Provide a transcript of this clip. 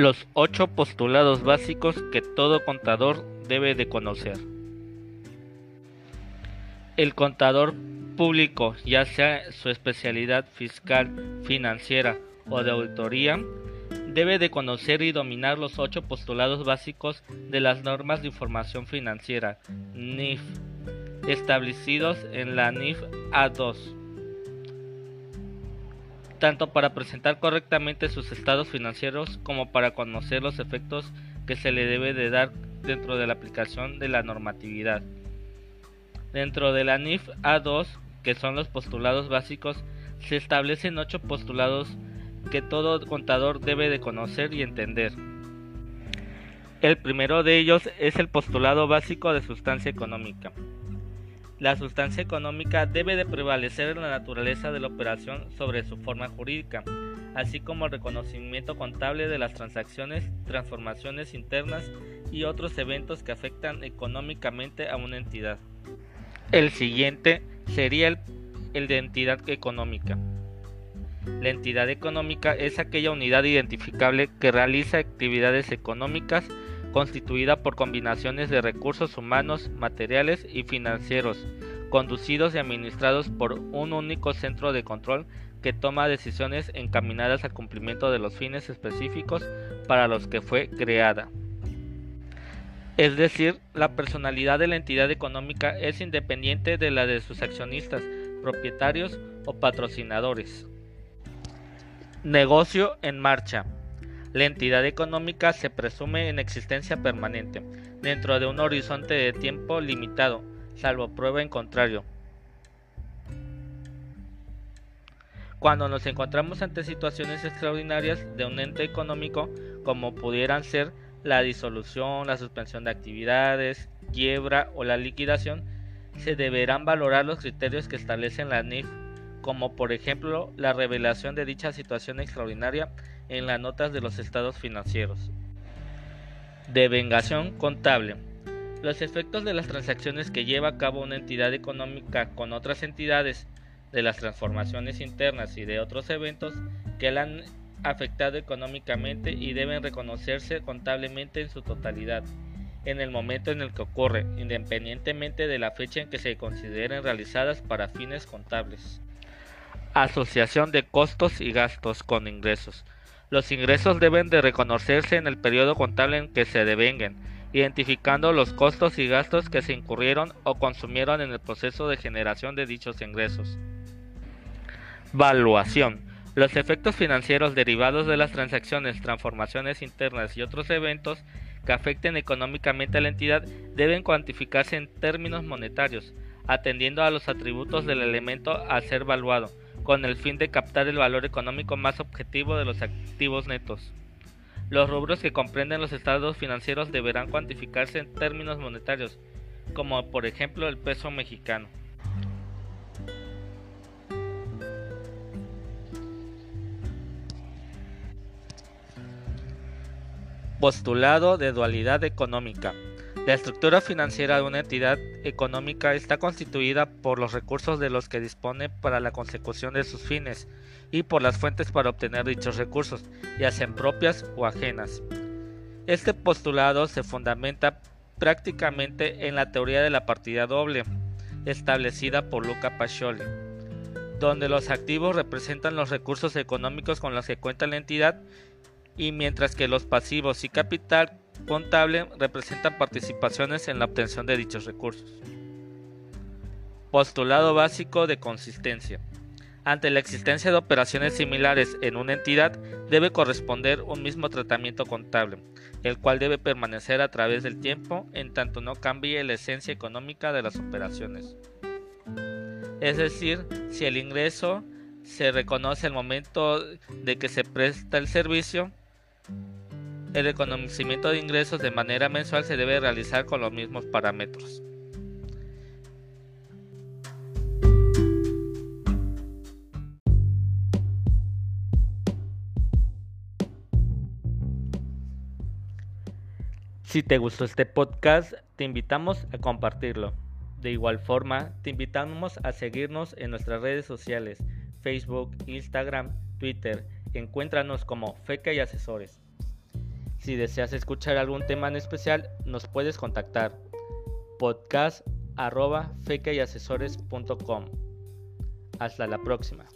Los ocho postulados básicos que todo contador debe de conocer. El contador público, ya sea su especialidad fiscal, financiera o de auditoría, debe de conocer y dominar los ocho postulados básicos de las normas de información financiera NIF establecidos en la NIF A2 tanto para presentar correctamente sus estados financieros como para conocer los efectos que se le debe de dar dentro de la aplicación de la normatividad. Dentro de la NIF A2, que son los postulados básicos, se establecen ocho postulados que todo contador debe de conocer y entender. El primero de ellos es el postulado básico de sustancia económica. La sustancia económica debe de prevalecer en la naturaleza de la operación sobre su forma jurídica, así como el reconocimiento contable de las transacciones, transformaciones internas y otros eventos que afectan económicamente a una entidad. El siguiente sería el, el de entidad económica. La entidad económica es aquella unidad identificable que realiza actividades económicas constituida por combinaciones de recursos humanos, materiales y financieros, conducidos y administrados por un único centro de control que toma decisiones encaminadas al cumplimiento de los fines específicos para los que fue creada. Es decir, la personalidad de la entidad económica es independiente de la de sus accionistas, propietarios o patrocinadores. Negocio en marcha. La entidad económica se presume en existencia permanente, dentro de un horizonte de tiempo limitado, salvo prueba en contrario. Cuando nos encontramos ante situaciones extraordinarias de un ente económico, como pudieran ser la disolución, la suspensión de actividades, quiebra o la liquidación, se deberán valorar los criterios que establecen la NIF, como por ejemplo la revelación de dicha situación extraordinaria en las notas de los estados financieros. Devengación contable. Los efectos de las transacciones que lleva a cabo una entidad económica con otras entidades, de las transformaciones internas y de otros eventos que la han afectado económicamente y deben reconocerse contablemente en su totalidad en el momento en el que ocurre, independientemente de la fecha en que se consideren realizadas para fines contables. Asociación de costos y gastos con ingresos. Los ingresos deben de reconocerse en el periodo contable en que se devengan, identificando los costos y gastos que se incurrieron o consumieron en el proceso de generación de dichos ingresos. Valuación. Los efectos financieros derivados de las transacciones, transformaciones internas y otros eventos que afecten económicamente a la entidad deben cuantificarse en términos monetarios, atendiendo a los atributos del elemento a ser valuado, con el fin de captar el valor económico más objetivo de los activos netos. Los rubros que comprenden los estados financieros deberán cuantificarse en términos monetarios, como por ejemplo el peso mexicano. Postulado de dualidad económica. La estructura financiera de una entidad económica está constituida por los recursos de los que dispone para la consecución de sus fines y por las fuentes para obtener dichos recursos, ya sean propias o ajenas. Este postulado se fundamenta prácticamente en la teoría de la partida doble, establecida por Luca Pacioli, donde los activos representan los recursos económicos con los que cuenta la entidad y mientras que los pasivos y capital contable representan participaciones en la obtención de dichos recursos. Postulado básico de consistencia. Ante la existencia de operaciones similares en una entidad, debe corresponder un mismo tratamiento contable, el cual debe permanecer a través del tiempo en tanto no cambie la esencia económica de las operaciones. Es decir, si el ingreso se reconoce al momento de que se presta el servicio, el reconocimiento de ingresos de manera mensual se debe realizar con los mismos parámetros. Si te gustó este podcast, te invitamos a compartirlo. De igual forma, te invitamos a seguirnos en nuestras redes sociales, Facebook, Instagram, Twitter. Encuéntranos como FECA y Asesores. Si deseas escuchar algún tema en especial, nos puedes contactar podcast arroba Hasta la próxima.